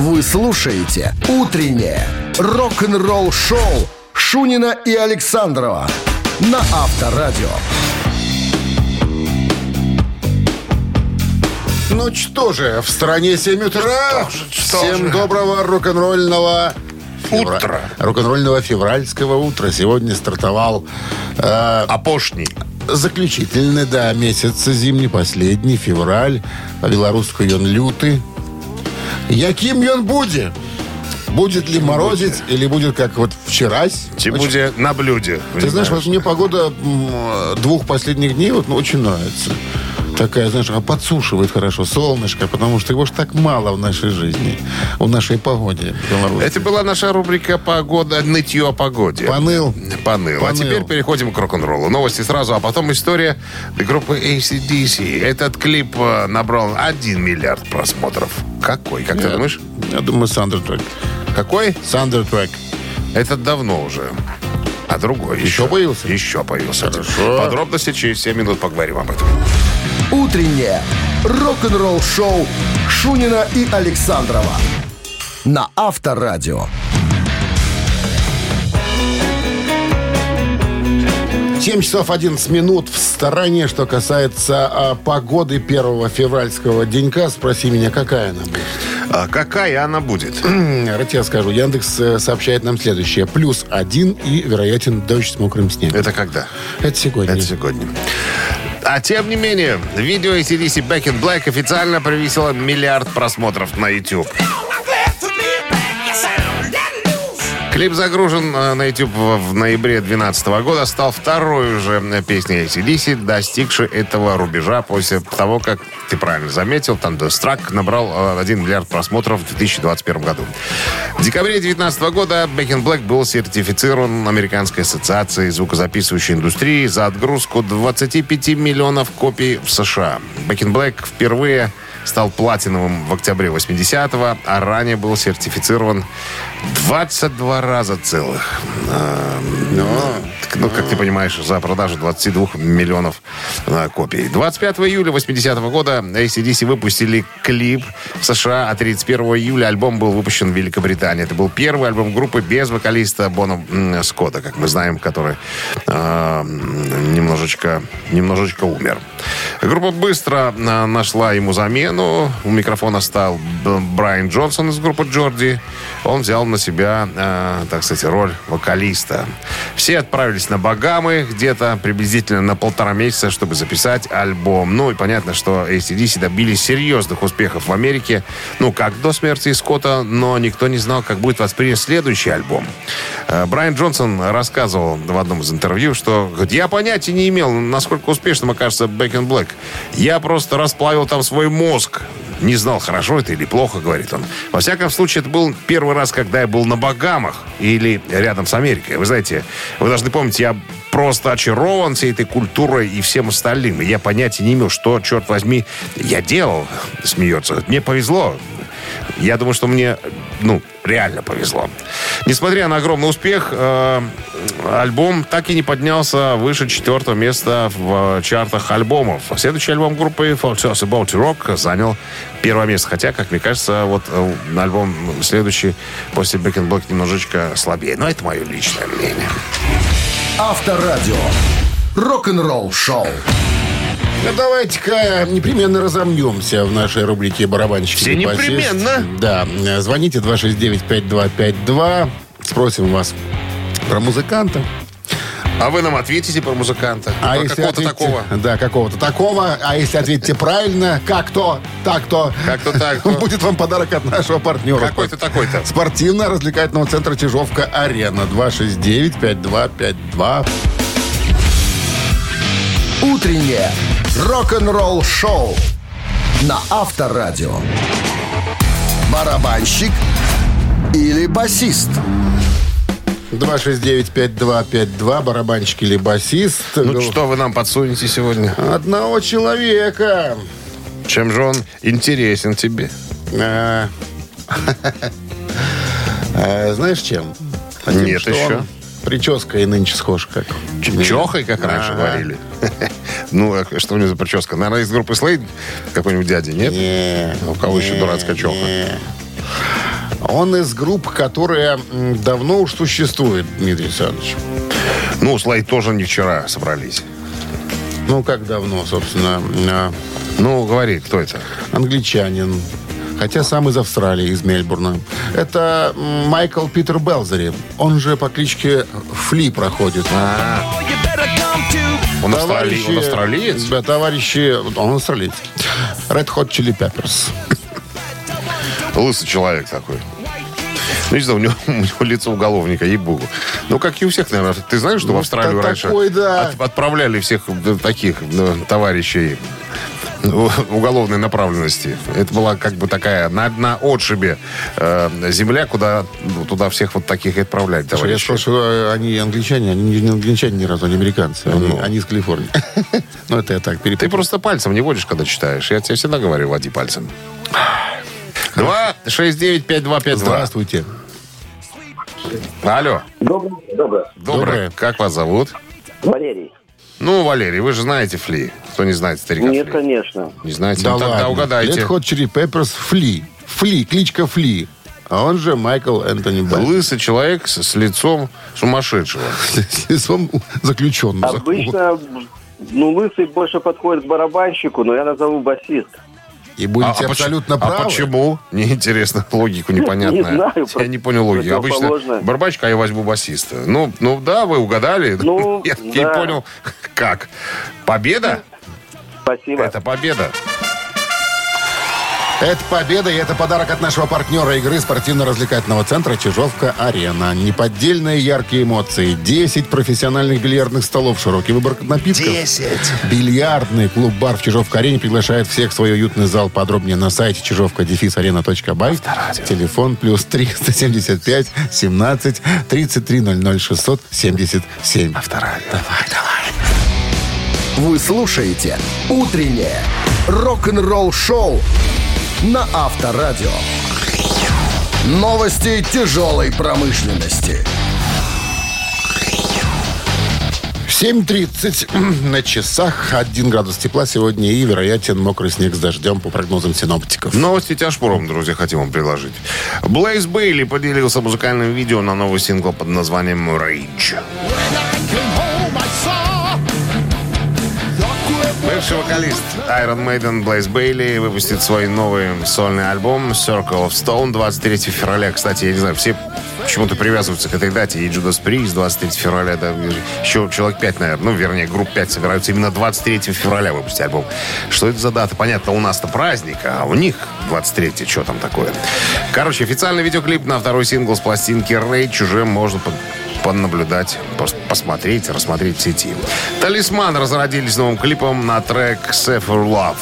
Вы слушаете «Утреннее рок-н-ролл-шоу» Шунина и Александрова на Авторадио. Ну что же, в стране 7 утра. что Всем же? доброго рок-н-ролльного февра- Утра. Рок-н-ролльного февральского утра. Сегодня стартовал э, Апошний. заключительный, да, месяц зимний, последний, февраль. По-белорусски он лютый. Яким ён будет? Будет ли морозец или будет как вот вчера? Ці будзе на блюде. Ты знаешь, вот мне погода двух последних дней вот, ну, очень нравится. Такая, знаешь, а подсушивает хорошо, солнышко, потому что его ж так мало в нашей жизни, в нашей погоде. белорусской. Это была наша рубрика «Погода», нытье о погоде. Поныл. Поныл. А теперь переходим к рок-н-роллу. Новости сразу, а потом история группы ACDC. Этот клип э, набрал 1 миллиард просмотров. Какой, как ты Я- думаешь? Я думаю, Сандертрек. Какой? Сандертрек. Это давно уже. А другой Еще появился? Еще появился. Хорошо. Подробности через 7 минут поговорим об этом. «Утреннее рок-н-ролл-шоу» Шунина и Александрова на Авторадио. 7 часов 11 минут в стороне, что касается а, погоды первого февральского денька. Спроси меня, какая она будет? А какая она будет? М, Я скажу. Яндекс э, сообщает нам следующее. Плюс один и вероятен дождь с мокрым снегом. Это когда? Это сегодня. Это сегодня. А тем не менее, видео ACDC Back in Black официально превысило миллиард просмотров на YouTube. Клип загружен э, на YouTube в ноябре 2012 года, стал второй уже э, песней ACDC, достигшей этого рубежа после того, как, ты правильно заметил, Thunderstruck набрал э, 1 миллиард просмотров в 2021 году. В декабре 2019 года Back in Black был сертифицирован Американской ассоциацией звукозаписывающей индустрии за отгрузку 25 миллионов копий в США. Back in Black впервые стал платиновым в октябре 80-го, а ранее был сертифицирован 22 раза целых. А, так, Ну, как ты понимаешь, за продажу 22 миллионов а, копий. 25 июля 80-го года ACDC выпустили клип в США, а 31 июля альбом был выпущен в Великобритании. Это был первый альбом группы без вокалиста Бона Скотта, как мы знаем, который м, немножечко, немножечко умер. Группа быстро нашла ему замену. У микрофона стал Брайан Джонсон из группы Джорди. Он взял на себя, а, так сказать, роль вокалиста. Все отправились на Багамы где-то приблизительно на полтора месяца, чтобы записать альбом. Ну и понятно, что ACDC добились серьезных успехов в Америке. Ну, как до смерти Скотта, но никто не знал, как будет воспринят следующий альбом. Э, Брайан Джонсон рассказывал в одном из интервью, что говорит, я понятия не имел, насколько успешным окажется Back in Black. Я просто расплавил там свой мозг. Не знал, хорошо это или плохо, говорит он. Во всяком случае, это был первый раз, когда я был на Багамах или рядом с Америкой. Вы знаете, вы должны помнить, я просто очарован всей этой культурой и всем остальным. Я понятия не имел, что, черт возьми, я делал, смеется. Мне повезло. Я думаю, что мне, ну, реально повезло. Несмотря на огромный успех, э, альбом так и не поднялся выше четвертого места в э, чартах альбомов. Следующий альбом группы Just About Rock занял первое место. Хотя, как мне кажется, вот э, альбом следующий после Back in Black немножечко слабее. Но это мое личное мнение. Авторадио. Рок-н-ролл шоу. Ну, давайте-ка непременно разомнемся в нашей рубрике «Барабанщики». Все и басист». непременно. Да. э, Звоните 269-5252. Спросим вас про музыканта. А вы нам ответите про музыканта. А про если какого-то такого. Да, какого-то такого. А если ответите правильно, как то, так то. Как-то так, то. Будет вам подарок от нашего партнера. Какой-то такой-то. Спортивно-развлекательного центра «Чижовка-Арена». 269-5252. Утреннее рок-н-ролл шоу на Авторадио. Барабанщик или басист? 269-5252. Барабанщик или басист. Ну, что вы нам подсунете сегодня? Одного человека. Чем же он интересен тебе? А, а, Знаешь, чем? Нет еще. Прическа и нынче схож как. Чохой, как раньше говорили. Ну, а что у него за прическа? Наверное, из группы Слейд какой-нибудь дядя, нет? Не, у кого еще дурацкая не. Он из групп, которые м, давно уж существуют, Дмитрий Александрович. Ну, Слайд тоже не вчера собрались. Ну, как давно, собственно, а, Ну, говори, кто это? англичанин. Хотя сам из Австралии, из Мельбурна. Это Майкл Питер Белзери. Он же по кличке Фли проходит. Он, австрали... он австралиец? Да, товарищи... Он австралиец. Red Hot Chili Peppers. Лысый человек такой. Ну, не знаю, у него, у него лицо уголовника, ей-богу. Ну, как и у всех, наверное. Ты знаешь, что в Австралию раньше такой, да. от- отправляли всех э, таких э, товарищей уголовной направленности. Это была как бы такая на, на отшибе э, земля, куда ну, туда всех вот таких и отправлять, Слушай, я э, они англичане. Они не англичане ни разу, они американцы. Они, Ну. они из Калифорнии. Ну, это я так Ты перепутал. просто пальцем не водишь, когда читаешь. Я тебе всегда говорю, води пальцем. 2, 6, 9, 5, 2, 5, 2. Здравствуйте. Алло. Доброе. Доброе. Доброе. Как вас зовут? Валерий. Ну, Валерий, вы же знаете Фли. Кто не знает старика Нет, Фли? конечно. Не знаете? Да ну, тогда ладно. угадайте. Red Hot Chili Peppers Фли. Фли, кличка Фли. А он же Майкл Энтони Белл. Лысый человек с, с лицом сумасшедшего. С лицом заключенного. Обычно, ну, лысый больше подходит к барабанщику, но я назову басист. И будете поч- абсолютно а правы. почему? Неинтересно. Логику непонятная. Не знаю, Я не понял логику. Обычно барабанщик, а я возьму басиста. Ну, ну да, вы угадали. Ну, я не да. понял, как. Победа? Спасибо. Это победа. Это победа, и это подарок от нашего партнера игры спортивно-развлекательного центра «Чижовка-Арена». Неподдельные яркие эмоции. 10 профессиональных бильярдных столов, широкий выбор напитков. 10! Бильярдный клуб-бар в Чижовка-Арене приглашает всех в свой уютный зал. Подробнее на сайте чижовка-арена.бай. Телефон плюс 375 17 33 00 677. Авторадио. Давай, давай. Вы слушаете «Утреннее рок-н-ролл-шоу» на Авторадио. Новости тяжелой промышленности. 7.30 на часах. 1 градус тепла сегодня и вероятен мокрый снег с дождем по прогнозам синоптиков. Новости тяжпором, друзья, хотим вам предложить. Блейз Бейли поделился музыкальным видео на новый сингл под названием «Rage». Бывший вокалист Iron Maiden Блейз Бейли выпустит свой новый сольный альбом Circle of Stone 23 февраля. Кстати, я не знаю, все почему-то привязываются к этой дате. И Judas Priest 23 февраля, да, еще человек 5, наверное, ну, вернее, групп 5 собираются именно 23 февраля выпустить альбом. Что это за дата? Понятно, у нас-то праздник, а у них 23 что там такое? Короче, официальный видеоклип на второй сингл с пластинки Rage уже можно понаблюдать, пос- посмотреть, рассмотреть в сети. Талисман разродились новым клипом на трек Safer Love.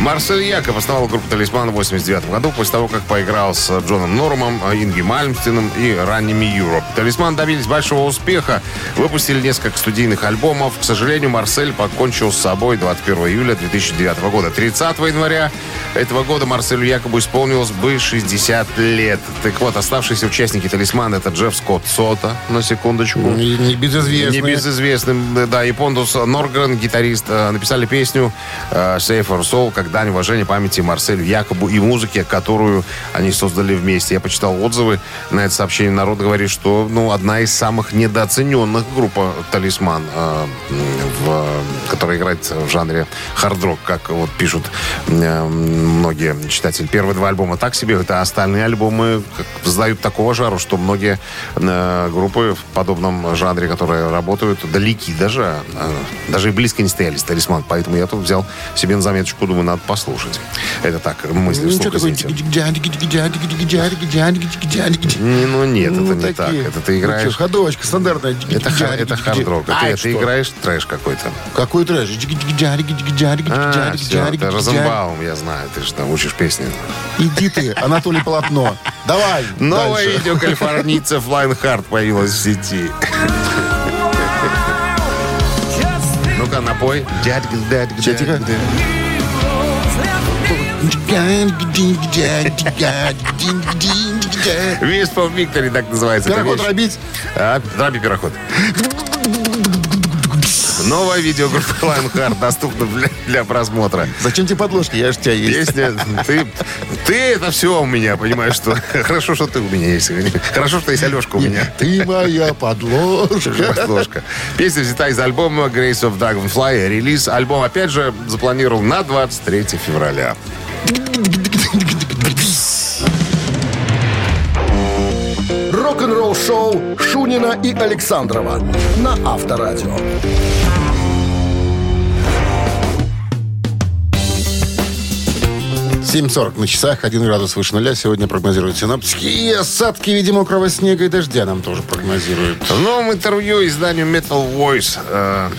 Марсель Якоб основал группу «Талисман» в 89 году после того, как поиграл с Джоном Нормом, Инги Мальмстином и ранними Europe. «Талисман» добились большого успеха, выпустили несколько студийных альбомов. К сожалению, Марсель покончил с собой 21 июля 2009 года. 30 января этого года Марселю Якобу исполнилось бы 60 лет. Так вот, оставшиеся участники «Талисмана» это Джефф Скотт Сота, на секундочку. Не, не безызвестный. Небезызвестным, да, и Пондус Норгрен, гитарист, э, написали песню э, «Save Our Soul» как дань уважения памяти Марселю Якобу и музыке, которую они создали вместе. Я почитал отзывы на это сообщение. Народ говорит, что ну, одна из самых недооцененных группа «Талисман», э, в, которая играет в жанре хард-рок, как вот пишут многие читатели. Первые два альбома так себе, это остальные альбомы сдают такого жару, что многие э, группы в подобном жанре, которые работают, далеки даже, э, даже и близко не стояли с «Талисман». Поэтому я тут взял себе на заметочку, думаю, надо послушать. Это так, мысли Ну, вслух, такое? Не, ну нет, это Ну, не так. Это ты Ну, играешь... что, ходовочка стандартная. Это, ха- это хард-рок. А, что? играешь трэш какой-то. Какой трэш? А, все, это Розенбаум, я знаю. Ты же там учишь песни. Иди ты, Анатолий Полотно. Давай. Новое дальше. видео калифорнийцев Lionheart появилось в сети. Ну-ка, напой. Дядька, дядька, дядька. Весь по так называется. Пироход вещь. дробить. А, дроби пироход. Новое видео группы Lionheart доступно для, для просмотра. Зачем тебе подложки? Я же тебя есть. Песня, ты, ты это все у меня, понимаешь, что хорошо, что ты у меня есть. Хорошо, что есть Алешка у меня. Ты моя подложка. Подложка. Песня взята из альбома Grace of Dragonfly. Релиз альбом, опять же, запланирован на 23 февраля. Рок-н-ролл шоу Шунина и Александрова на Авторадио. 7.40 на часах, 1 градус выше нуля. Сегодня прогнозируют синоптики. И осадки в виде мокрого снега и дождя нам тоже прогнозируют. В новом интервью изданию Metal Voice э,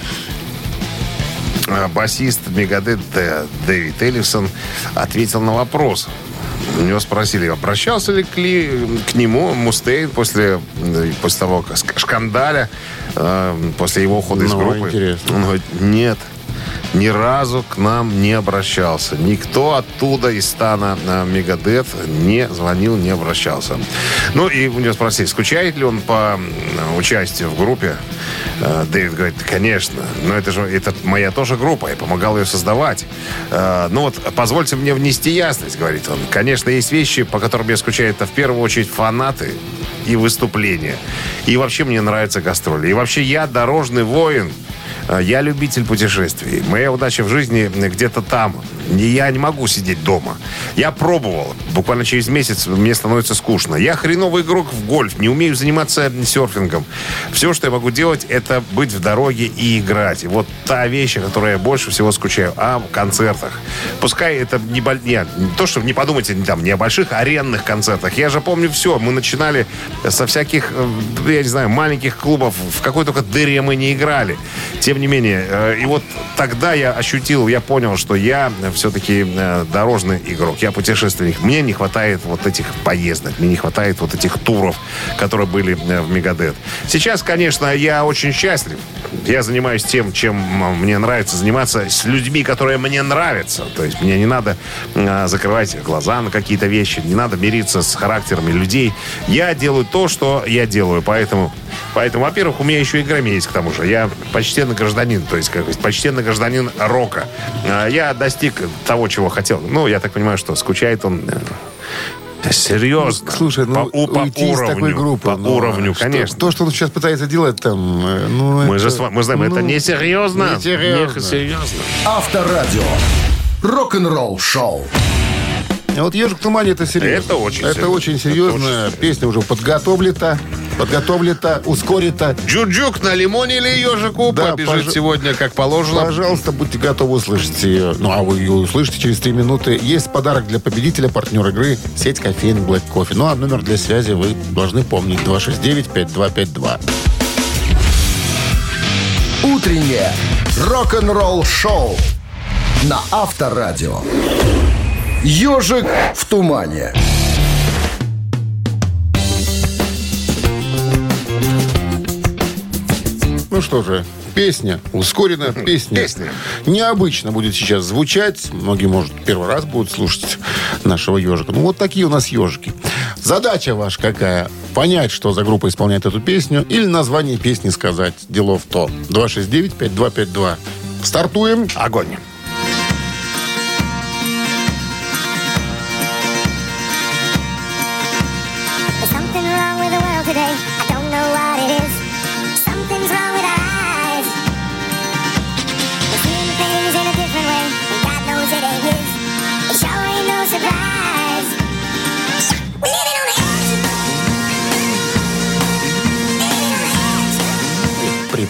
э, басист Мегадет Дэвид Эллисон ответил на вопрос. У него спросили, обращался ли к, ли- к нему Мустейн после, э, после того как шкандаля, э, после его ухода из Ну, группы. интересно. Он говорит, нет, ни разу к нам не обращался. Никто оттуда из стана э, Мегадет не звонил, не обращался. Ну и у него спросили, скучает ли он по м, участию в группе. Э, Дэвид говорит, конечно, но это же это моя тоже группа, я помогал ее создавать. Э, Ну вот, позвольте мне внести ясность, говорит он. Конечно, есть вещи, по которым я скучаю. Это в первую очередь фанаты и выступления. И вообще мне нравятся гастроли. И вообще я дорожный воин. Э, Я любитель путешествий. Моя удача в жизни где-то там. И Я не могу сидеть дома. Я пробовал. Буквально через месяц мне становится скучно. Я хреновый игрок в гольф. Не умею заниматься серфингом. Все, что я могу делать, это быть в дороге и играть. И вот та вещь, о которой я больше всего скучаю. О концертах. Пускай это не, боль- не, не то, что не подумайте там, не о больших аренных концертах. Я же помню все. Мы начинали со всяких, э, я не знаю, маленьких клубов. В какой только дыре мы не играли. Тем не менее, э, и вот тогда я ощутил, я понял, что я все-таки э, дорожный игрок. Я путешественник. Мне не хватает вот этих поездок. Мне не хватает вот этих туров, которые были э, в Мегадет. Сейчас, конечно, я очень счастлив. Я занимаюсь тем, чем мне нравится заниматься, с людьми, которые мне нравятся. То есть мне не надо э, закрывать глаза на какие-то вещи, не надо мириться с характерами людей. Я делаю то, что я делаю, поэтому... Поэтому, во-первых, у меня еще и грамме есть к тому же. Я почтенный гражданин, то есть как бы почтенный гражданин рока. А, Я достиг того, чего хотел. Ну, я так понимаю, что скучает он э, серьезно. Слушай, ну, по, у- по уйти из уровню. такой группы. По ну, уровню, что- конечно. То, что он сейчас пытается делать там, э, ну, Мы это- же с вами- мы знаем, это ну, не серьезно. не серьезно. Не серьезно. Авторадио. Рок-н-ролл шоу. А вот «Ежик в тумане» это серьезно. Это очень Это серьезно. очень Это серьезно. очень Песня уже подготовлена, подготовлена, ускорена. Джуджук на лимоне или ежику Да, побежит пожа- сегодня, как положено. Пожалуйста, будьте готовы услышать ее. Ну, а вы ее услышите через три минуты. Есть подарок для победителя, партнер игры, сеть кофеин Black Coffee. Ну, а номер для связи вы должны помнить. 269-5252. Утреннее рок-н-ролл шоу на Авторадио. Ежик в тумане. Ну что же, песня, ускоренная песня. Песня. Необычно будет сейчас звучать. Многие, может, первый раз будут слушать нашего ежика. Ну, вот такие у нас ежики. Задача ваша какая? Понять, что за группа исполняет эту песню, или название песни сказать. Дело в то. 269-5252. Стартуем. Огонь.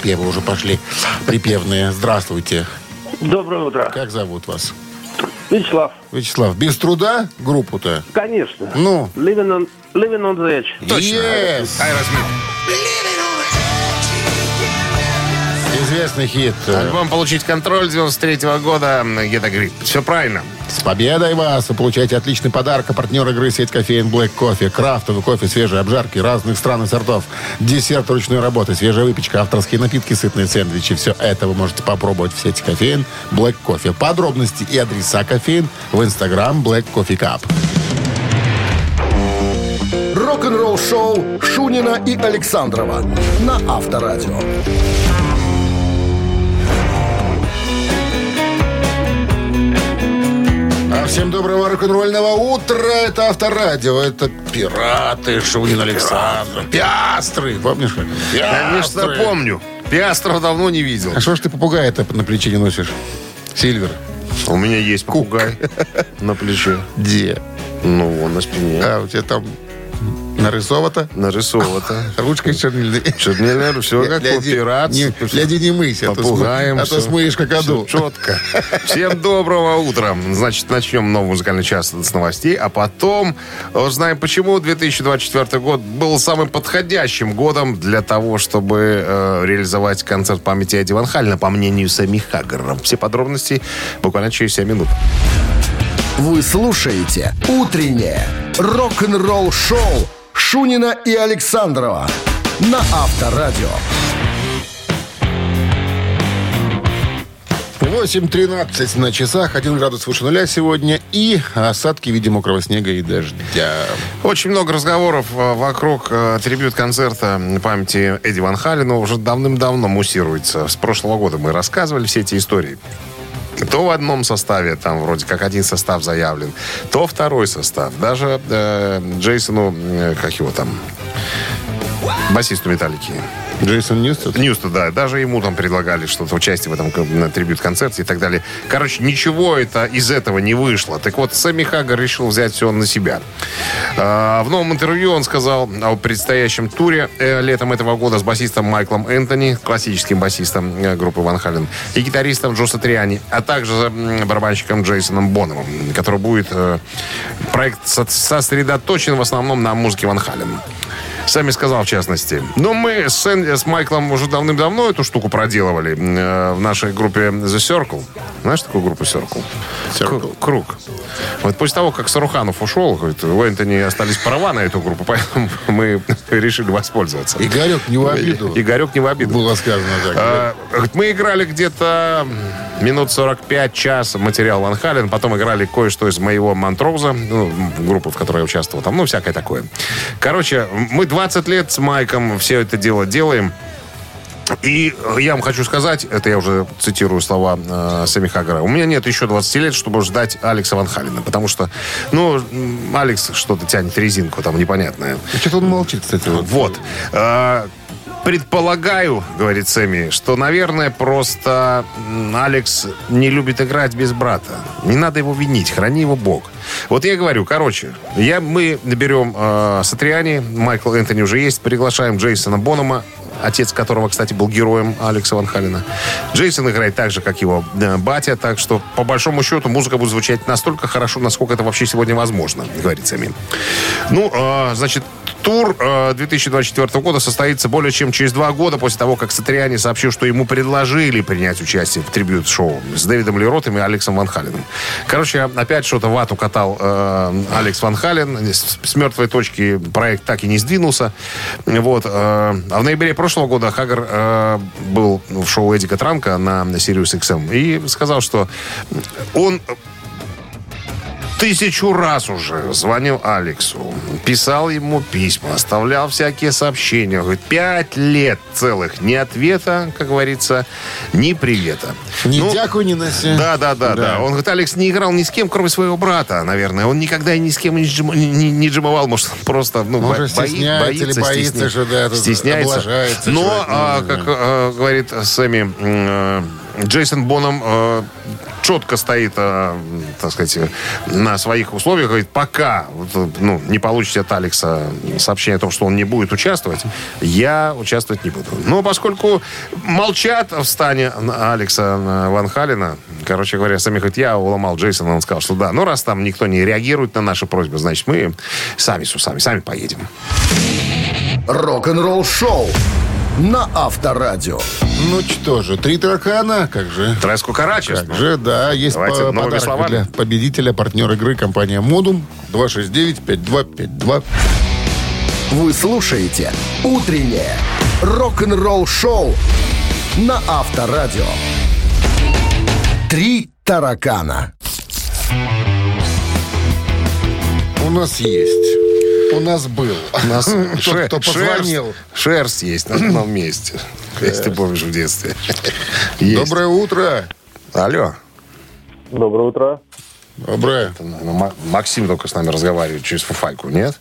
Припевы уже пошли. Припевные. Здравствуйте. Доброе утро. Как зовут вас? Вячеслав. Вячеслав, без труда группу-то? Конечно. Ну, Living on, living on the edge. Точно. Yes. Aerosmith. Известный хит. Альбом «Получить контроль» 93 года. Где-то говорит, все правильно. С победой вас! Вы получаете отличный подарок. А партнер игры сеть кофеен Black Coffee. Крафтовый кофе, свежие обжарки разных стран и сортов. Десерт ручной работы, свежая выпечка, авторские напитки, сытные сэндвичи. Все это вы можете попробовать в сети кофеин Black Coffee. Подробности и адреса кофеин в инстаграм Black Coffee Cup. Рок-н-ролл шоу Шунина и Александрова на Авторадио. Всем доброго рок-н-ролльного утра. Это Авторадио, это пираты, Шунин Александр. Пиастры, помнишь? как? Конечно, Пиастры. помню. Пиастров давно не видел. А что ж ты попугая-то на плече не носишь? Сильвер. У меня есть попугай на плече. Где? Ну, вон на спине. А, у тебя там нарисовано? Нарисовано. Ручкой чернильной. Чернильное, все как у Гляди, не, мыйся, а то, см- Попугаем. а смоешь какаду. Всё четко. Всем доброго утра. Значит, начнем новый музыкальный час с новостей, а потом узнаем, почему 2024 год был самым подходящим годом для того, чтобы э, реализовать концерт памяти Эдди Ван Халина, по мнению Сами Хаггара. Все подробности буквально через 7 минут. Вы слушаете «Утреннее рок-н-ролл-шоу» Шунина и Александрова на Авторадио. 8.13 на часах, 1 градус выше нуля сегодня и осадки в виде мокрого снега и дождя. Очень много разговоров э, вокруг э, трибют-концерта памяти Эдди Ван Халина уже давным-давно муссируется. С прошлого года мы рассказывали все эти истории. То в одном составе, там вроде как один состав заявлен, то второй состав. Даже э, Джейсону, э, как его там, басисту Металлики. Джейсон Ньюстед? Ньюста, да. Даже ему там предлагали что-то, участие в этом трибют-концерте и так далее. Короче, ничего это из этого не вышло. Так вот, Сэмми Хаггар решил взять все на себя. А, в новом интервью он сказал о предстоящем туре э, летом этого года с басистом Майклом Энтони, классическим басистом э, группы Ван Хален, и гитаристом Джо Сатриани, а также м, барабанщиком Джейсоном Бономом, который будет... э, проект со- сосредоточен в основном на музыке Ван Хален. Сами сказал, в частности. Но мы с, Эн- с Майклом уже давным-давно эту штуку проделывали э, в нашей группе The Circle. Знаешь такую группу Circle? Circle. Круг. Вот после того, как Саруханов ушел, говорит, у Энтони остались права на эту группу, поэтому мы решили воспользоваться. Игорек, не в обиду. Игорек не в обиду. Было сказано так. А, говорит, Мы играли где-то минут 45 час материал Ван Хален, потом играли кое-что из моего Монтроуза, ну, группы, в которой я участвовал, там, ну, всякое такое. Короче, мы 20 лет с Майком все это дело делаем. И я вам хочу сказать, это я уже цитирую слова э, Сами Хагара, у меня нет еще 20 лет, чтобы ждать Алекса Ван Халина, потому что, ну, Алекс что-то тянет резинку там непонятное. Что-то он молчит, кстати. Вот. Вот. Предполагаю, говорит Сэмми, что, наверное, просто Алекс не любит играть без брата. Не надо его винить, храни его Бог. Вот я говорю, короче, я, мы наберем э, Сатриани, Майкл Энтони уже есть, приглашаем Джейсона Бонома, отец которого, кстати, был героем Алекса Ван Халина. Джейсон играет так же, как его э, батя, так что, по большому счету, музыка будет звучать настолько хорошо, насколько это вообще сегодня возможно, говорит Сэмми. Ну, э, значит, тур э, 2024 года состоится более чем через два года после того, как Сатриани сообщил, что ему предложили принять участие в трибют-шоу с Дэвидом Леротом и Алексом Ван Халленом. Короче, опять что-то вату катал э, Алекс Ван Хален. С, с мертвой точки проект так и не сдвинулся. Вот. э, а в ноябре прошлого года Хагар э, был в шоу Эдика Транка на Sirius XM и сказал, что он тысячу раз уже звонил Алексу, писал ему письма, оставлял всякие сообщения. Говорит, пять лет целых ни ответа, как говорится, ни привета. Ни Ну, дяку не носи. Да, да, да, да, Он говорит, Алекс не играл ни с кем, кроме своего брата, наверное. Он никогда и ни с кем не, джим- не- не джимовал, может, он просто ну, бо- бои- стесняется или боится, стесня- что, да, стесняется. Но, ну, а, не как э, говорит Сэмми, Джейсон Боном э, четко стоит, э, так сказать, на своих условиях. Говорит, пока вот, ну, не получите от Алекса сообщение о том, что он не будет участвовать, я участвовать не буду. Но поскольку молчат в стане Алекса э, Ван Халина, короче говоря, сами говорят, я уломал Джейсона, он сказал, что да, ну раз там никто не реагирует на наши просьбы, значит, мы сами с усами, сами поедем. Рок-н-ролл шоу на Авторадио. Ну что же, три таракана, как же? Треску Карачес. Как же, да, есть Давайте по- подарок словами. для победителя, партнер игры, компания Модум 269-5252. Вы слушаете «Утреннее рок-н-ролл шоу» на Авторадио. Три таракана. У нас есть. У нас был. У нас Тот, ше- кто позвонил. Шерсть, шерсть есть на одном месте. Если ты помнишь в детстве. Есть. Доброе утро. Алло. Доброе утро. Доброе. Ну, Ма- Максим только с нами разговаривает через фуфайку, нет?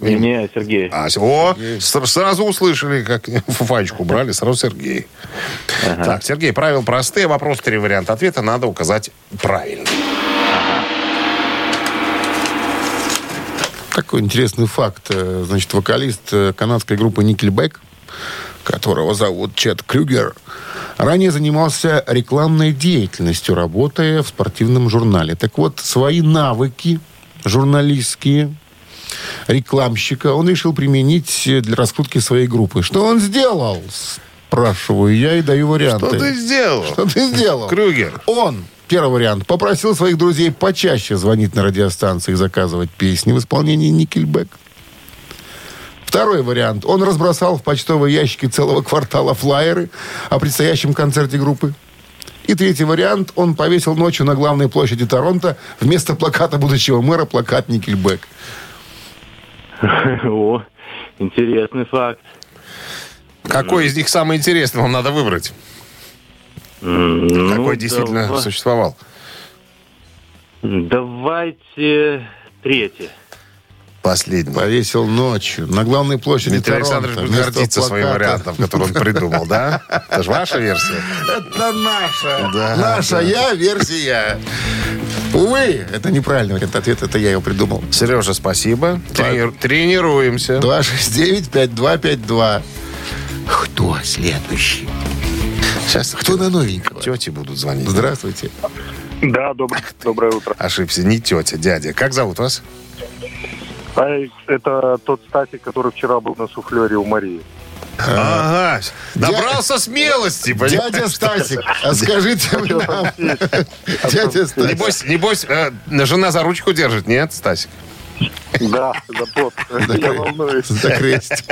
Не, Сергей. А, о, с- сразу услышали, как фуфайку убрали, сразу Сергей. Так, Сергей, правила простые, вопрос, три варианта ответа, надо указать правильно. Такой интересный факт. Э, Значит, вокалист э, канадской группы Nickelback, которого зовут Чет Крюгер, ранее занимался рекламной деятельностью, работая в спортивном журнале. Так вот, свои навыки журналистские, рекламщика, он решил применить для раскрутки своей группы. Что он сделал? Спрашиваю я и даю варианты. Что ты сделал? Что ты сделал? Крюгер. Он, первый вариант, попросил своих друзей почаще звонить на радиостанции и заказывать песни в исполнении Никельбэк. Второй вариант. Он разбросал в почтовые ящики целого квартала флаеры о предстоящем концерте группы. И третий вариант. Он повесил ночью на главной площади Торонто вместо плаката будущего мэра плакат Никельбэк. О, интересный факт. Какой из них самый интересный вам надо выбрать? Ну, Какой действительно давай- существовал? Давайте третий. Последний. Повесил ночью на главной площади Дмитрий. Александрович будет гордиться своим вариантом, который он придумал, да? Это же ваша версия. Это наша. Да, наша я версия. Увы, это неправильный вариант ответа. Это я его придумал. Сережа, спасибо. Трени- Тренируемся. 269-5252. Кто следующий? Сейчас Кто на новенького? тети будут звонить. Здравствуйте. Да, доброе, доброе утро. Ошибся, не тетя, дядя. Как зовут вас? А, это тот Стасик, который вчера был на суфлере у Марии. Ага, набрался смелости. понимаешь? Дядя Стасик, а скажите мне нам. Дядя Стасик. Небось, небось э, жена за ручку держит, нет, Стасик? Да, за поп. Я волнуюсь. За крестик.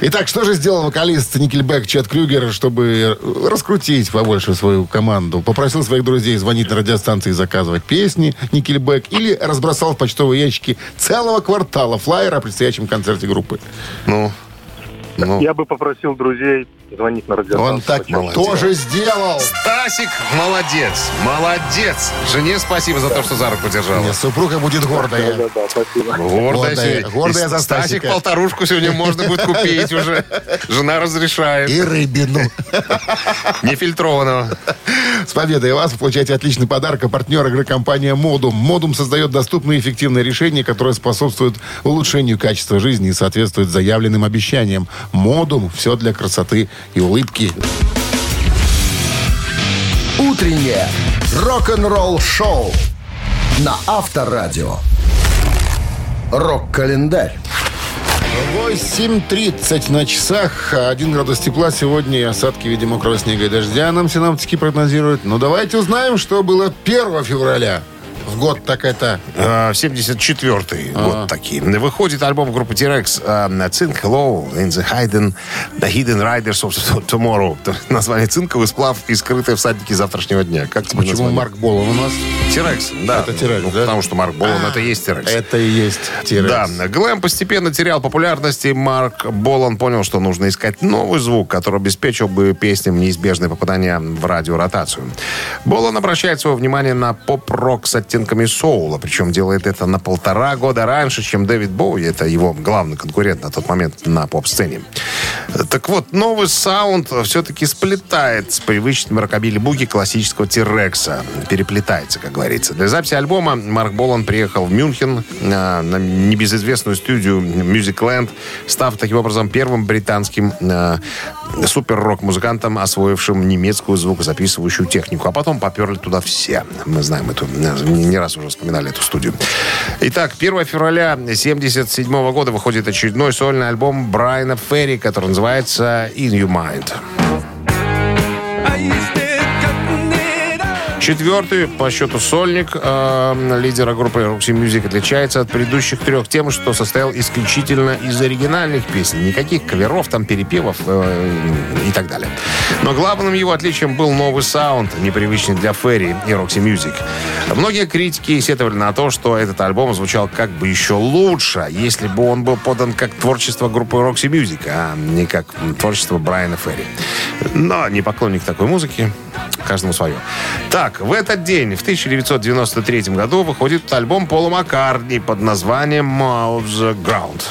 Итак, что же сделал вокалист Никельбэк Чет Крюгер, чтобы раскрутить побольше свою команду? Попросил своих друзей звонить на радиостанции и заказывать песни Никельбэк или разбросал в почтовые ящики целого квартала флайера о предстоящем концерте группы? Ну, ну. Я бы попросил друзей звонить на радиостанцию. Он так Молодец. тоже сделал. Стасик, молодец, молодец. Жене спасибо за то, что за руку держала. Нет, Супруга будет гордая. Да, да, спасибо. Гордая, Гордая- гордая за Стасик Стасика. полторушку сегодня можно будет купить уже. Жена разрешает. И рыбину. Нефильтрованного. С победой вас вы получаете отличный подарок. А партнер игры компания Модум. Модум создает доступные и эффективные решения, которые способствуют улучшению качества жизни и соответствуют заявленным обещаниям. Модум. Все для красоты и улыбки. Утреннее рок-н-ролл-шоу на Авторадио. Рок-календарь. 8.30 на часах. Один градус тепла сегодня и осадки в виде мокрого снега и дождя нам синаптики прогнозируют. Но давайте узнаем, что было 1 февраля. В год так это. А, 74-й год такие. Выходит альбом группы T-Rex а, Think Hello in the Hidden, the Hidden Riders of Tomorrow. Название цинковый сплав и скрытые всадники завтрашнего дня. Как тебе Почему название? Марк Болон у нас? T-Rex, да. Это T-Rex, Ну, да? Потому что Марк Болон это и есть T-Rex. Это и есть T-Rex. Да, Глэм постепенно терял популярность, и Марк Болан понял, что нужно искать новый звук, который обеспечил бы песням неизбежное попадание в радиоротацию. Болан обращает свое внимание на поп-рок с оттенками соула, причем делает это на полтора года раньше, чем Дэвид Боуи, это его главный конкурент на тот момент на поп-сцене. Так вот, новый саунд все-таки сплетает с привычными рокобили-буги классического Тирекса. Переплетается, как говорится. Для записи альбома Марк Болан приехал в Мюнхен э, на небезызвестную студию Music Land, став таким образом первым британским э, супер-рок-музыкантом, освоившим немецкую звукозаписывающую технику. А потом поперли туда все. Мы знаем эту, э, не раз уже вспоминали эту студию. Итак, 1 февраля 1977 года выходит очередной сольный альбом Брайана Ферри, который называется «In Your Mind». Четвертый по счету сольник э, лидера группы Roxy Music отличается от предыдущих трех тем, что состоял исключительно из оригинальных песен. Никаких каверов, там, перепевов э, и так далее. Но главным его отличием был новый саунд, непривычный для Ферри и Roxy Music. Многие критики сетовали на то, что этот альбом звучал как бы еще лучше, если бы он был подан как творчество группы Roxy Music, а не как творчество Брайана Ферри. Но не поклонник такой музыки. Каждому свое. Так, в этот день, в 1993 году, выходит альбом Пола Маккартни под названием «Mouth the Ground».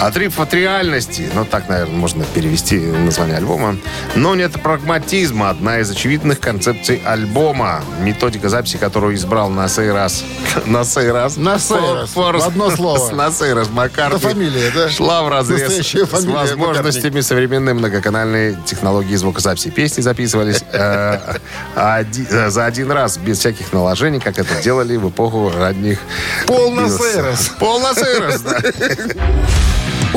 Отрыв от реальности, ну так, наверное, можно перевести название альбома. Но нет прогматизма, одна из очевидных концепций альбома. Методика записи, которую избрал на сей раз. На сей раз. На сей раз. Форс- одно слово. На сей раз Маккартни. Это фамилия, да? Шла в разрез с возможностями современной многоканальной технологии звукозаписи. Песни записывались э, э, за один раз, без всяких наложений, как это делали в эпоху ранних Пол на сей раз. Пол на сей раз, да.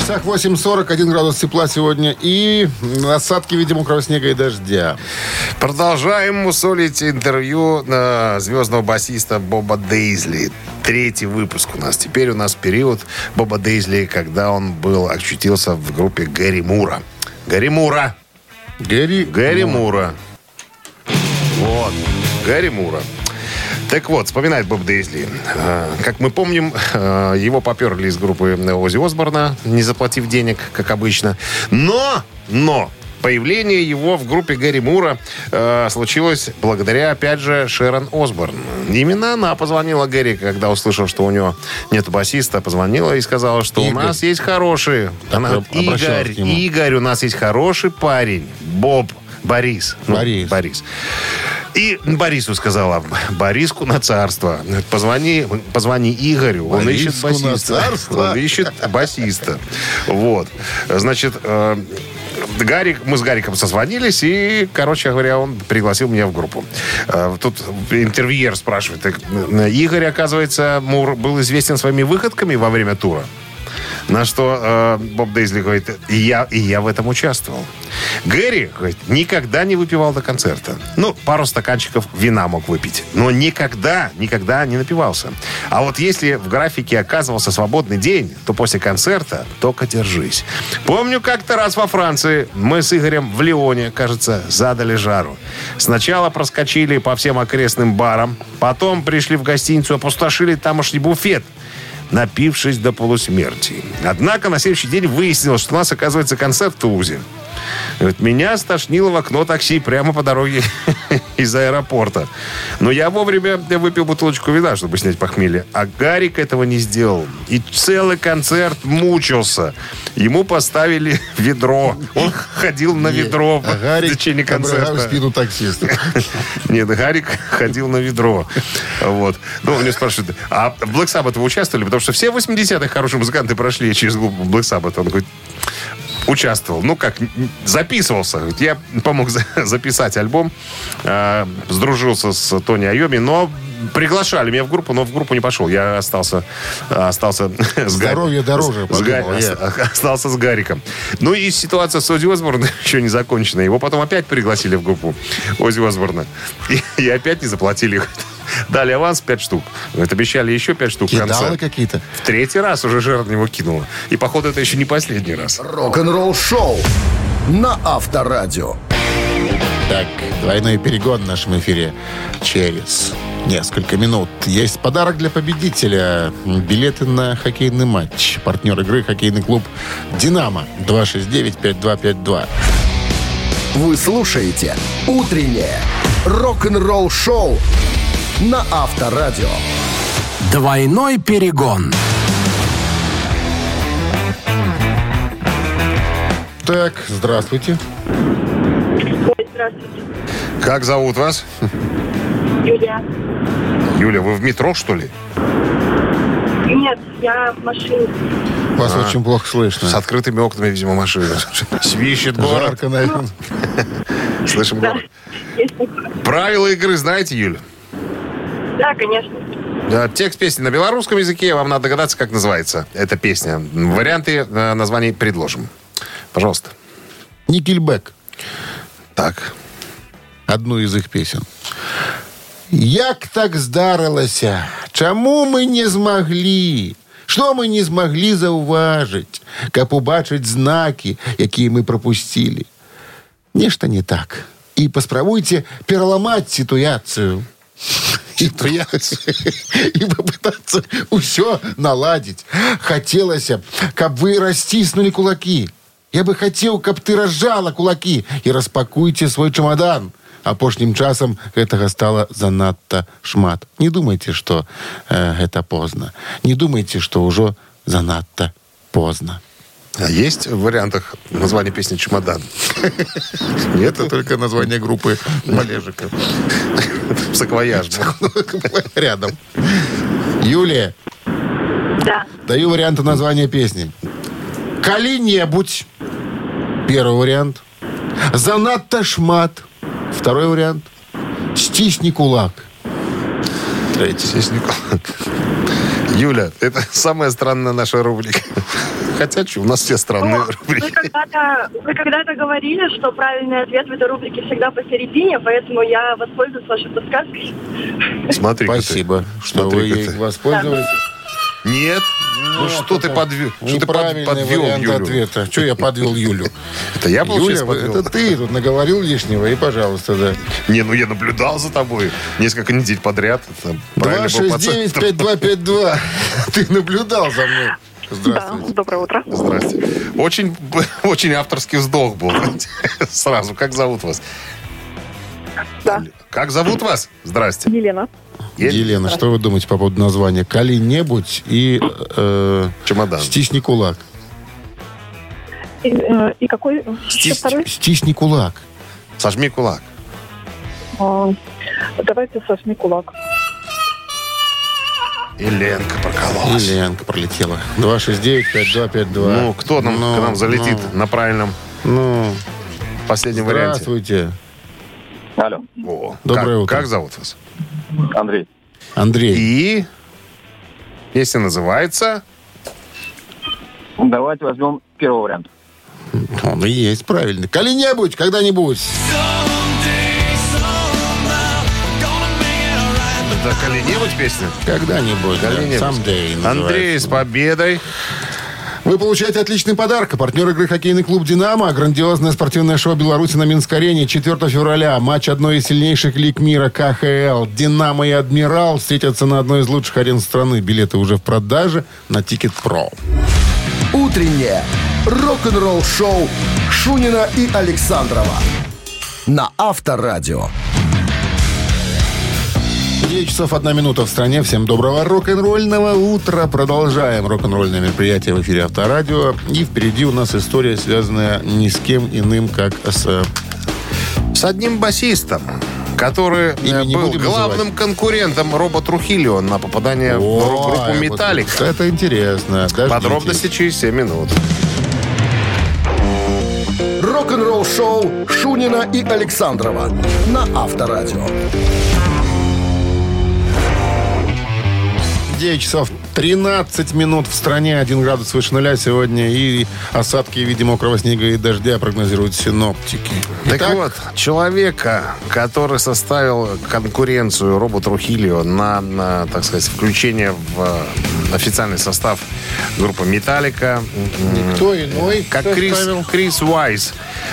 Часах 8.40, 1 градус тепла сегодня. И осадки в виде мокрого снега и дождя. Продолжаем мусолить интервью э, звездного басиста Боба Дейзли. Третий выпуск у нас. Теперь у нас период Боба Дейзли, когда он был, очутился в группе Гэри Мура. Гэри Мура. Гэри. Гэри Мура. Вот. Гэри Мура. Так вот, вспоминает Боб Дейзли. Э, Как мы помним, э, его поперли из группы Ози Осборна, не заплатив денег, как обычно. Но, но, появление его в группе Гэри Мура э, случилось благодаря, опять же, Шерон Осборн. Именно она позвонила Гэри, когда услышала, что у него нет басиста, позвонила и сказала, что у Игорь. нас есть хороший... Она говорит, обращалась Игорь. Игорь, у нас есть хороший парень. Боб. Борис. Ну, Борис. Борис. И Борису сказала, Бориску на царство. Позвони, позвони Игорю, он ищет Бориску на басиста. царство. Он ищет басиста. Вот. Значит, э, Гарик, мы с Гариком созвонились, и, короче говоря, он пригласил меня в группу. Э, Тут интервьюер спрашивает, э, Игорь, оказывается, Мур был известен своими выходками во время тура. На что э, Боб Дейзли говорит, и я, и я в этом участвовал. Гэри, говорит, никогда не выпивал до концерта. Ну, пару стаканчиков вина мог выпить. Но никогда, никогда не напивался. А вот если в графике оказывался свободный день, то после концерта только держись. Помню, как-то раз во Франции мы с Игорем в Лионе, кажется, задали жару. Сначала проскочили по всем окрестным барам, потом пришли в гостиницу, опустошили тамошний буфет напившись до полусмерти. Однако на следующий день выяснилось, что у нас, оказывается, концерт в Тулузе. Говорит, меня стошнило в окно такси прямо по дороге из аэропорта. Но я вовремя выпил бутылочку вина, чтобы снять похмелье. А Гарик этого не сделал. И целый концерт мучился. Ему поставили ведро. Он ходил на ведро А в Гарик течение обрыгал концерта. спину таксисту. Нет, Гарик ходил на ведро. Вот. Ну, у него спрашивают, а в Black Sabbath вы участвовали? Потому что все 80-х хорошие музыканты прошли через Black Sabbath. Он говорит, участвовал. Ну, как, записывался. Я помог за- записать альбом. э, сдружился с Тони Айоми, но приглашали меня в группу, но в группу не пошел. Я остался, остался с Здоровье дороже, с я. остался с Гариком. Ну и ситуация с Ози Осборном еще не закончена. Его потом опять пригласили в группу Ози Осборна. И, и опять не заплатили. Дали аванс 5 штук. Говорит, обещали еще 5 штук в Кидалы конце. какие-то. В третий раз уже жертва на него кинула. И, походу, это еще не последний раз. Рок-н-ролл-шоу на Авторадио. Так, двойной перегон в нашем эфире через несколько минут. Есть подарок для победителя. Билеты на хоккейный матч. Партнер игры хоккейный клуб «Динамо». 269-5252. Вы слушаете «Утреннее рок-н-ролл-шоу» на Авторадио. Двойной перегон. Так, здравствуйте. Ой, здравствуйте. Как зовут вас? Юлия. Юля, вы в метро, что ли? Нет, я в машине. Вас очень плохо слышно. С открытыми окнами, видимо, машины. Свищет город. Жарко, наверное. Слышим город. Правила игры знаете, Юля? Да, конечно. Да, Текст песни на белорусском языке. Вам надо догадаться, как называется эта песня. Варианты э, названий предложим. Пожалуйста. Никельбек. Так. Одну из их песен. Як так здарылася? Чаму мы не змаглі? Што мы не змаглі заўважыць, каб убачыць знакі, якія мы прапусцілі? Нешта не так. и поспробуйте переломать ситуацию. И, и попытаться все наладить. Хотелось, каб вы расціснули кулаки. Я бы хотел, каб ты разжала кулаки и распакуйте свой чемодан. Апошнім часам гэтага стала занадта шмат. Не думайте, што э, гэта позна. Не думайте, што ўжо занадта позна. А есть в вариантах название песни «Чемодан»? Нет, это только название группы Малежика. Саквояж. Рядом. Юлия, Да. даю варианты названия песни. «Калі-небудь». Первый вариант. «Занадто шмат». Второй вариант. «Стисни кулак». Третий. Сиснику. Юля, это самая странная наша рубрика. Хотя, что, у нас все странные Вы рубрики. когда-то, вы когда-то говорили, что правильный ответ в этой рубрике всегда посередине, поэтому я воспользуюсь вашей подсказкой. Смотри Спасибо, что вы Смотри-ка ей ты. воспользовались. Нет? Ну, что ты подвел? Что ты подвел Юлю? ответа. Что я подвел Юлю? Это я, Юля, получается, подвел? это ты тут наговорил лишнего, и пожалуйста, да. Не, ну я наблюдал за тобой несколько недель подряд. Это правильный был пацан. 269-5252. Ты наблюдал за мной. Да, Здравствуйте. доброе утро. Здрасте. Очень, очень авторский вздох был. Сразу. Как зовут вас? Да. Как зовут вас? Здрасте. Елена. Елена. Елена, что вы думаете по поводу названия? «Кали-небудь» и э, Чемодан. «Стисни кулак». И, э, и какой Стис- второй? «Стисни кулак». Сожми кулак. А, давайте сожми кулак. И Ленка прокололась. Еленка пролетела. 269-5252. Ну, кто нам, Ну, к нам залетит ну, на правильном Ну, последнем варианте? здравствуйте. Алло, О, Доброе как, утро. Как зовут вас? Андрей. Андрей. И песня называется Давайте возьмем первый вариант. Он и есть правильный. «Кали-небудь, когда-нибудь». «Да коли-нибудь» песня? Когда-нибудь. да. Коли-нибудь. Someday называется. Андрей, с победой. Вы получаете отличный подарок. Партнер игры хоккейный клуб «Динамо». Грандиозное спортивное шоу Беларуси на Минск-арене. 4 февраля. Матч одной из сильнейших лиг мира КХЛ. «Динамо» и «Адмирал» встретятся на одной из лучших арен страны. Билеты уже в продаже на TicketPro. Утреннее рок-н-ролл-шоу Шунина и Александрова на Авторадио. 9 часов 1 минута в стране. Всем доброго рок-н-ролльного утра. Продолжаем рок-н-ролльное мероприятие в эфире Авторадио. И впереди у нас история, связанная ни с кем иным, как с... С одним басистом, который Имя э, не был главным конкурентом Робо Трухильо на попадание в Ой, группу вот. Это интересно. Дождитесь. Подробности через 7 минут. Рок-н-ролл-шоу Шунина и Александрова на Авторадио. 9 часов 13 минут в стране, 1 градус выше нуля сегодня. И осадки в виде мокрого снега и дождя прогнозируют синоптики. Так Итак, вот, человека, который составил конкуренцию Робо Трухильо на, на, так сказать, включение в э, официальный состав группы «Металлика». м, кто иной, Как Крис? Крис Уайс.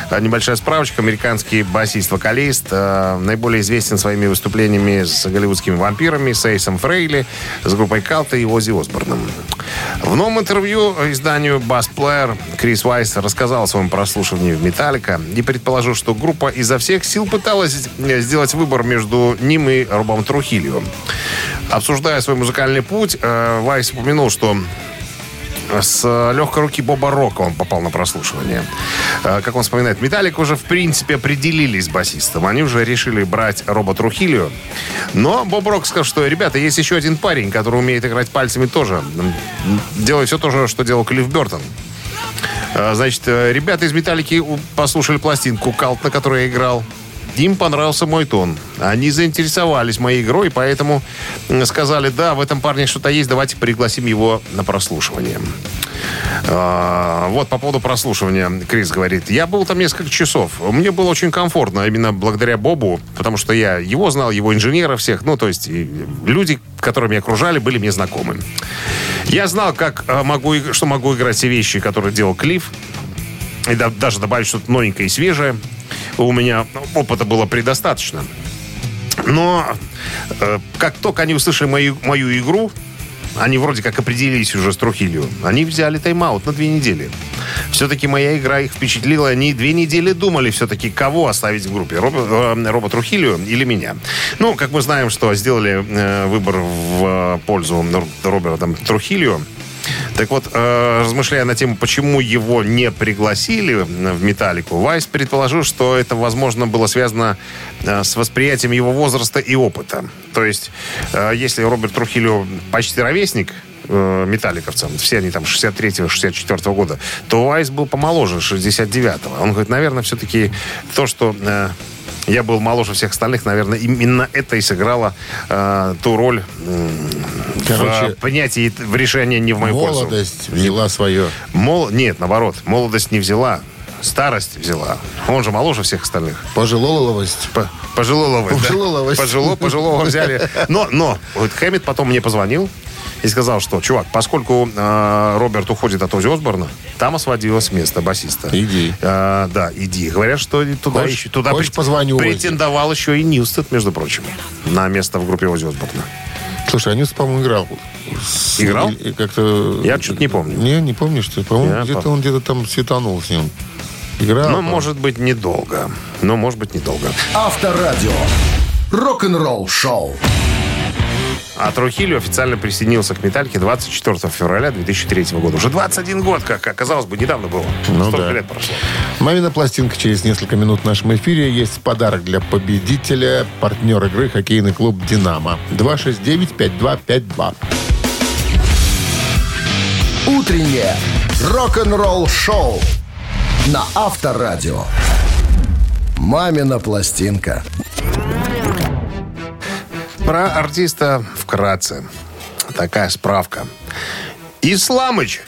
Э, Небольшая справочка. Американский басист-вокалист. э, наиболее известен своими выступлениями с голливудскими вампирами, с Эйсом Фрейли, с группой Калта и Оззи Осборном. В новом интервью изданию Bass Player Крис Уайс рассказал о своем прослушивании в «Металлика» и предположил, что группа изо всех сил пыталась сделать выбор между ним и Робом Трухильо. Обсуждая свой музыкальный путь, э, Вайс упомянул, что с легкой руки Боба Рока он попал на прослушивание. Э, Как он вспоминает, Металлик уже в принципе определились с басистом. Они уже решили брать Роба Трухилью. Но Боб Рок сказал, что, ребята, есть еще один парень, который умеет играть пальцами тоже. Делает все то же, что делал Клифф Бертон. Э, Значит, э, ребята из Металлики послушали пластинку «Калт», на которой я играл. Им понравился мой тон. Они заинтересовались моей игрой, поэтому сказали, да, в этом парне что-то есть, давайте пригласим его на прослушивание. А, Вот по поводу прослушивания Крис говорит. Я был там несколько часов. Мне было очень комфортно, именно благодаря Бобу, потому что я его знал, его инженеров всех. Ну, то есть люди, которые меня окружали, были мне знакомы. Я знал, как а, могу, что могу играть все вещи, которые делал Клифф. И да- даже добавить что-то новенькое и свежее. У меня опыта было предостаточно. Но э, как только они услышали мою, мою игру, они вроде как определились уже с Трухилью. Они взяли тайм-аут на две недели. Все-таки моя игра их впечатлила. Они две недели думали все-таки, кого оставить в группе. Роба, э, Роба Трухилью или меня. Ну, как мы знаем, что сделали э, выбор в э, пользу Роберта Трухилью. Так вот, э, размышляя на тему, почему его не пригласили в «Металлику», Вайс предположил, что это, возможно, было связано э, с восприятием его возраста и опыта. То есть, э, если Роберт Трухилио почти ровесник, металликовцам, все они там 63-64 года, то Вайс был помоложе, 69-го. Он говорит, наверное, все-таки то, что я был моложе всех остальных, наверное, именно это и сыграло э, ту роль э, Короче, в принятии в решении не в мою пользу. Молодость взяла свое. Мол... Нет, наоборот, молодость не взяла. Старость взяла. Он же моложе всех остальных. Пожилоловость. По- Пожилоловость. да. Пожилоловость. Пожило, пожилого взяли. Но, но, вот Хэммит потом мне позвонил и сказал, что, чувак, поскольку э, Роберт уходит от Ози Осборна, там освободилось место басиста. Иди. Э, да, иди. Говорят, что туда, Хочешь- еще, туда хочешь прет- позвоню Ози? претендовал еще и Ньюстед, между прочим, на место в группе Ози Осборна. Слушай, Анюс, по-моему, играл. С- Играл? и- и Как-то... Я что-то не помню. Не, не помнишь, что? По-моему, Я где-то пом- он где-то там светанул с ним. Играл. Ну, может быть, недолго. Но, может быть, недолго. Авторадио. Рок-н-ролл шоу. А Трухилио официально присоединился к «Металлике» 24 февраля 2003 года. Уже 21 год, как оказалось бы, недавно было. Ну Столько да. лет прошло. Мамина пластинка через несколько минут в нашем эфире. Есть подарок для победителя, партнер игры хоккейный клуб «Динамо». 269-5252. Утреннее рок-н-ролл шоу на Авторадио. Мамина пластинка. Про артиста вкратце. Такая справка. Исламыч,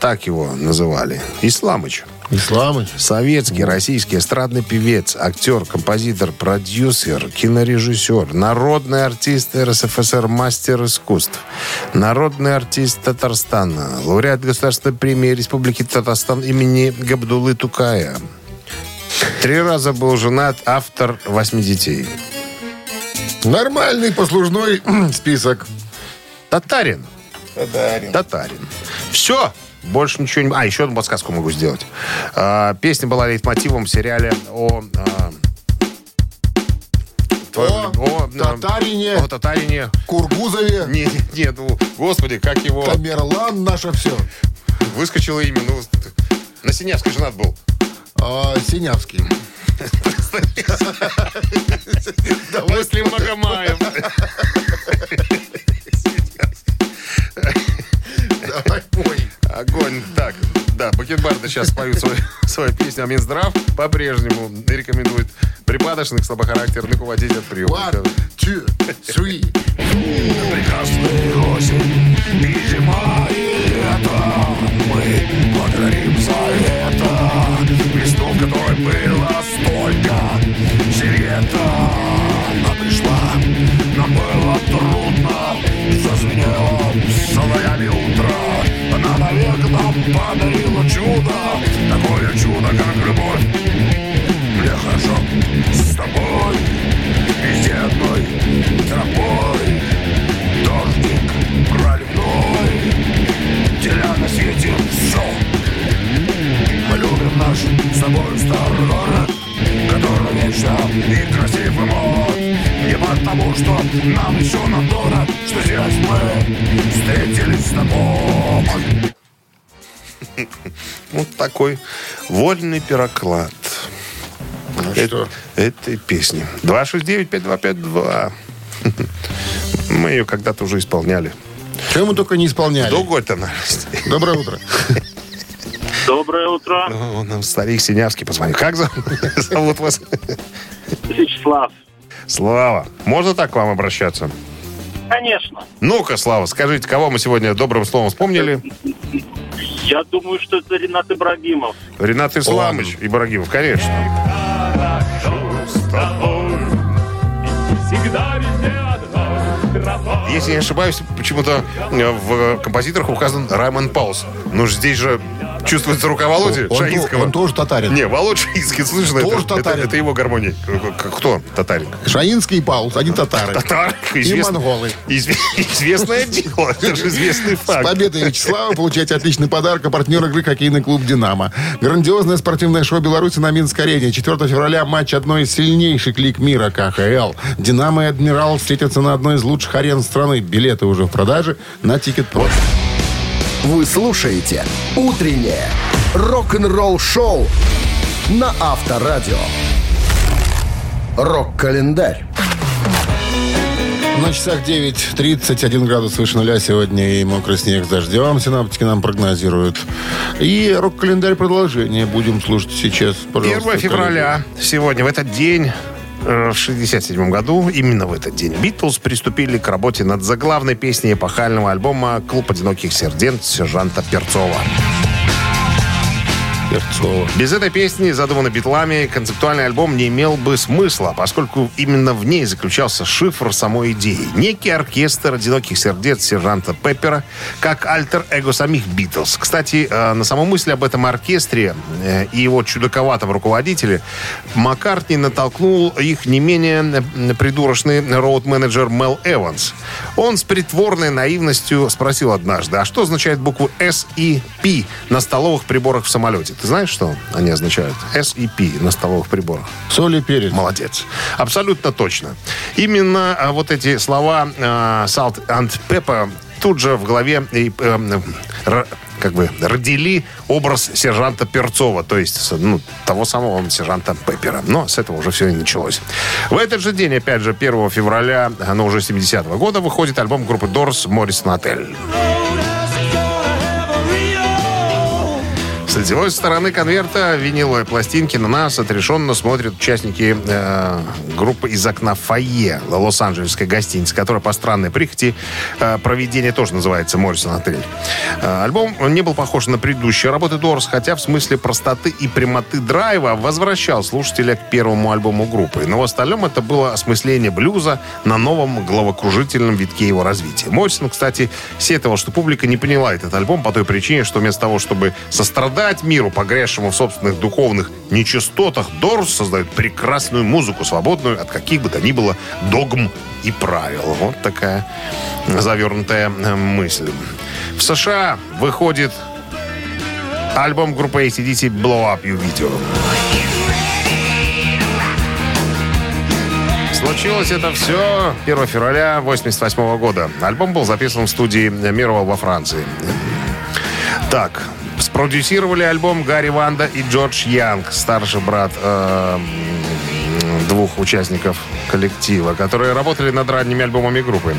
так его называли. Исламыч. Исламыч. Советский, российский эстрадный певец, актер, композитор, продюсер, кинорежиссер, народный артист РСФСР, мастер искусств, народный артист Татарстана, лауреат Государственной премии Республики Татарстан имени Габдулы Тукая. Три раза был женат, автор восьми детей. Нормальный послужной список. Татарин. Татарин. Все. Больше ничего не... А, еще одну подсказку могу сделать. А, песня была лейтмотивом в сериале о... а, твоем- О а, татарине. О татарине. Кургузове. Нет, нет, нет, ну, господи, как его... Тамерлан наше все. Выскочило имя, ну... На Синявской женат был. А, Синявский. Муслим Магомаев. Давай пой. Огонь. Так, да, Бакенбарды сейчас поют свою, свою песню, а Минздрав по-прежнему рекомендует припадочных, слабохарактерных уводить от приема. One, two, three. Прекрасная осень и зима, и лето Мы благодарим за это Листов, в которой было трудно Зазвенело соловьями утро Она навек нам подарила чудо Такое чудо, как любовь Мне хорошо с тобой Везде одной тропой Дождик проливной Теля на свете все Мы любим наш с тобой старый город Который вечно и красивый мод Не потому, что нам еще надо Что здесь мы встретились с тобой Вот такой вольный пироклад. Э- что? Этой песни. 269-5252. Мы ее когда-то уже исполняли. Чего мы только не исполняли. Долго-то она. Доброе утро. Доброе утро, О, Нам старик Синявский позвонил. Как зовут зовут вас? Вячеслав. Слава. Можно так к вам обращаться? Конечно. Ну-ка, Слава, скажите, кого мы сегодня добрым словом вспомнили? Я думаю, что это Ренат Ибрагимов. Ренат Исламович Ибрагимов, конечно. Если не ошибаюсь, почему-то э, в композиторах указан Раймонд Паулс. Ну, ж здесь же чувствуется рука Володи Он, Шаинского. он тоже татарин. Не, Володя Шаинский, слышно, Тоже это, это, татарин. это его гармония. Кто татарин? Шаинский и Паулс, они татары. Татар. И монголы. Изве- Известное дело. Это же известный С факт. победой Вячеслава получаете отличный подарок. А партнер игры хоккейный клуб «Динамо». Грандиозное спортивное шоу Беларуси на Минск-арене. 4 февраля матч одной из сильнейших лиг мира КХЛ. «Динамо» и «Адмирал» встретятся на одной из лучших арен страны. Билеты уже в продаже на Тикет.Про. Вы слушаете «Утреннее рок-н-ролл-шоу» на Авторадио. Рок-календарь. На часах 9.31 градус выше нуля сегодня и мокрый снег с дождем. Синаптики нам прогнозируют. И рок-календарь продолжение будем слушать сейчас. Пожалуйста, 1 февраля, сегодня, в этот день, в 67 году, именно в этот день, Битлз приступили к работе над заглавной песней эпохального альбома «Клуб одиноких сердец» сержанта Перцова. Перцова. Без этой песни, задуманной битлами, концептуальный альбом не имел бы смысла, поскольку именно в ней заключался шифр самой идеи. Некий оркестр одиноких сердец сержанта Пеппера, как альтер-эго самих Битлз. Кстати, э, на саму мысль об этом оркестре э, и его чудаковатом руководителе Маккартни натолкнул их не менее придурочный роуд-менеджер Мел Эванс. Он с притворной наивностью спросил однажды, а что означает буквы S и P на столовых приборах в самолете? Ты знаешь, что они означают? S и P на столовых приборах. Соль и перец. Молодец. Абсолютно точно. Именно а, вот эти слова а, salt and pepper тут же в голове и, э, р- как бы родили образ сержанта Перцова, то есть ну, того самого сержанта Пеппера. Но с этого уже все и началось. В этот же день, опять же, 1 февраля, но уже 70-го года, выходит альбом группы Doors «Моррис Отель». Лицевой стороны конверта виниловой пластинки на нас отрешенно смотрят участники э, группы из окна фойе Лос-Анджелесской гостиницы, которая по странной прихоти э, проведения тоже называется «Моррисон Отель». Э, альбом не был похож на предыдущие работы Дорс, хотя в смысле простоты и прямоты драйва возвращал слушателя к первому альбому группы. Но в остальном это было осмысление блюза на новом головокружительном витке его развития. Моррисон, кстати, сетовал, что публика не поняла этот альбом по той причине, что вместо того, чтобы сострадать миру, погрязшему в собственных духовных нечистотах, Дорс создают прекрасную музыку, свободную от каких бы то ни было догм и правил. Вот такая завернутая э, мысль. В США выходит альбом группы ACDC «Blow Up You Video». Случилось это все 1 февраля 88 года. Альбом был записан в студии Мировал во Франции. Так, спродюсировали альбом Гарри Ванда и Джордж Янг, старший брат э, двух участников коллектива, которые работали над ранними альбомами группы.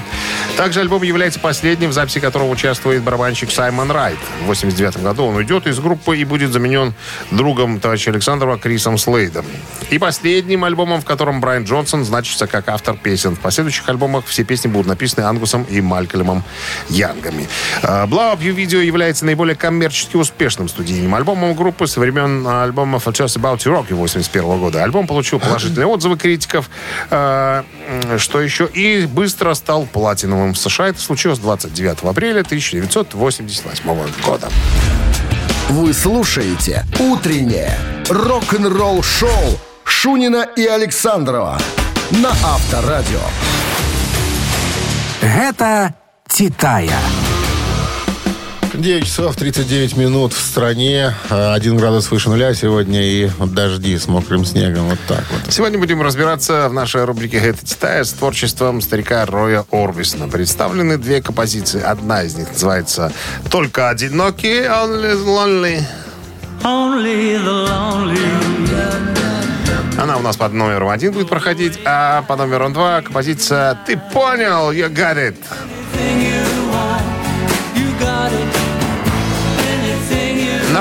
Также альбом является последним, в записи которого участвует барабанщик Саймон Райт. В 89 году он уйдет из группы и будет заменен другом товарища Александрова Крисом Слейдом. И последним альбомом, в котором Брайан Джонсон значится как автор песен. В последующих альбомах все песни будут написаны Ангусом и Малькольмом Янгами. Blow Up You Video является наиболее коммерчески успешным студийным альбомом группы со времен альбома Just About to Rock 81 года. Альбом получил положительные отзывы критиков, что еще и быстро стал платиновым в США. Это случилось 29 апреля 1988 года. Вы слушаете «Утреннее рок-н-ролл-шоу» Шунина и Александрова на Авторадио. Гэта Титая. 9 часов 39 минут в стране. а, Один градус выше нуля сегодня и дожди с мокрым снегом. Вот так вот. Сегодня будем разбираться в нашей рубрике «Это Титая» с творчеством старика Роя Орбисона. Представлены две композиции. Одна из них называется «Только одинокий», «Only Lonely». Она у нас под номером один будет проходить, а по номеру два композиция «Ты понял, you got it».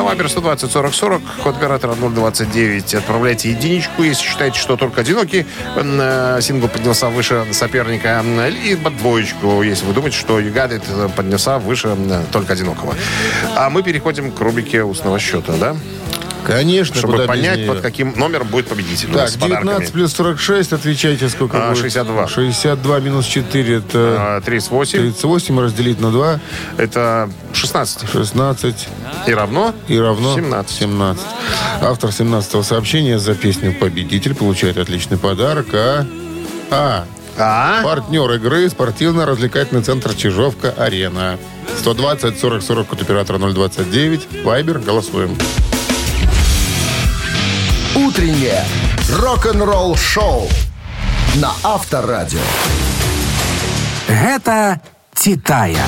Вайбер 120 40 40, код оператора 029. Отправляйте единичку, если считаете, что только одинокий э, сингл поднялся выше соперника. Либо двоечку, если вы думаете, что Got It поднялся выше э, только одинокого. А мы переходим к рубрике устного счета, да? Конечно, чтобы понять, под каким номером будет победитель. Так, нас с подарками. 19 плюс 46, отвечайте, сколько А, будет? 62. 62 минус 4, это А, 38. 38 разделить на 2, Это 16. 16 И равно? и равно 17. 17. Автор 17 сообщения за песню «Победитель» получает отличный подарок, а... А. А? Партнер игры спортивно-развлекательный центр «Чижовка-Арена». 120 40 40 от оператора 029. Вайбер. Голосуем. Утреннее рок-н-ролл-шоу на Авторадио. Гэта «Титая».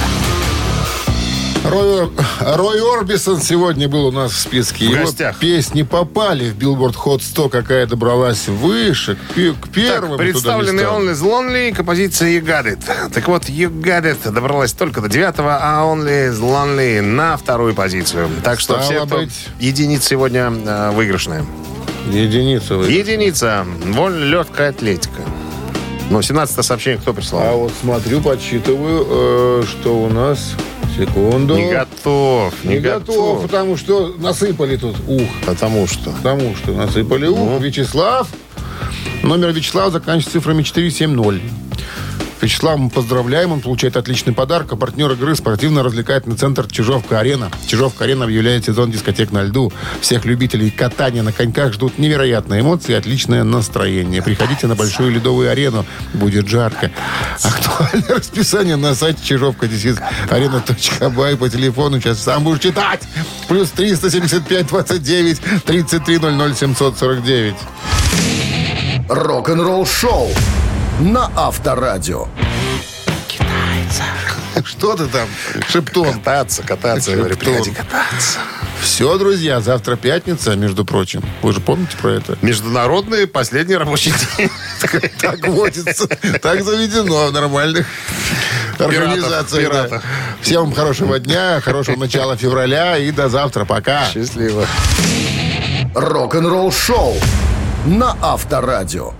Рой, Рой Орбисон сегодня был у нас в списке. В Его гостях. песни попали в Billboard Hot 100, какая добралась выше, к, к первым. Так, представленный. Only the Lonely, композиция You Got It. Так вот, You Got It добралась только до девятого, а Only the Lonely на вторую позицию. Так что Стало все, быть. единица сегодня э, выигрышная. Единица вы. Единица. Воль, легкая атлетика. Ну, 17 сообщение кто А прислал? вот смотрю, подсчитываю, э, что у нас... Секунду. Не готов, не, Не готов, потому что насыпали тут ух. Потому что. Потому что насыпали ух. Ну. Вячеслав. Номер Вячеслава заканчивается цифрами 470. Вячеслав, мы поздравляем. Он получает отличный подарок. А партнер игры спортивно-развлекательный центр «Чижовка-арена». «Чижовка-арена» объявляет сезон дискотек на льду. Всех любителей катания на коньках ждут невероятные эмоции и отличное настроение. Приходите на большую ледовую арену. Будет жарко. Актуальное расписание на сайте чижовка арена.бай по телефону. Сейчас сам будешь читать. Плюс 375 29 33 00 749. Рок-н-ролл-шоу на Авторадио. Что ты там, шептун? Кататься, кататься, я говорю, приходи кататься. Все, друзья, завтра пятница, между прочим. Вы же помните про это? Международный последний рабочий день. Так водится. Так заведено в нормальных организациях. Всем вам хорошего дня, хорошего начала февраля и до завтра. Пока. Счастливо. Рок-н-ролл-шоу на Авторадио.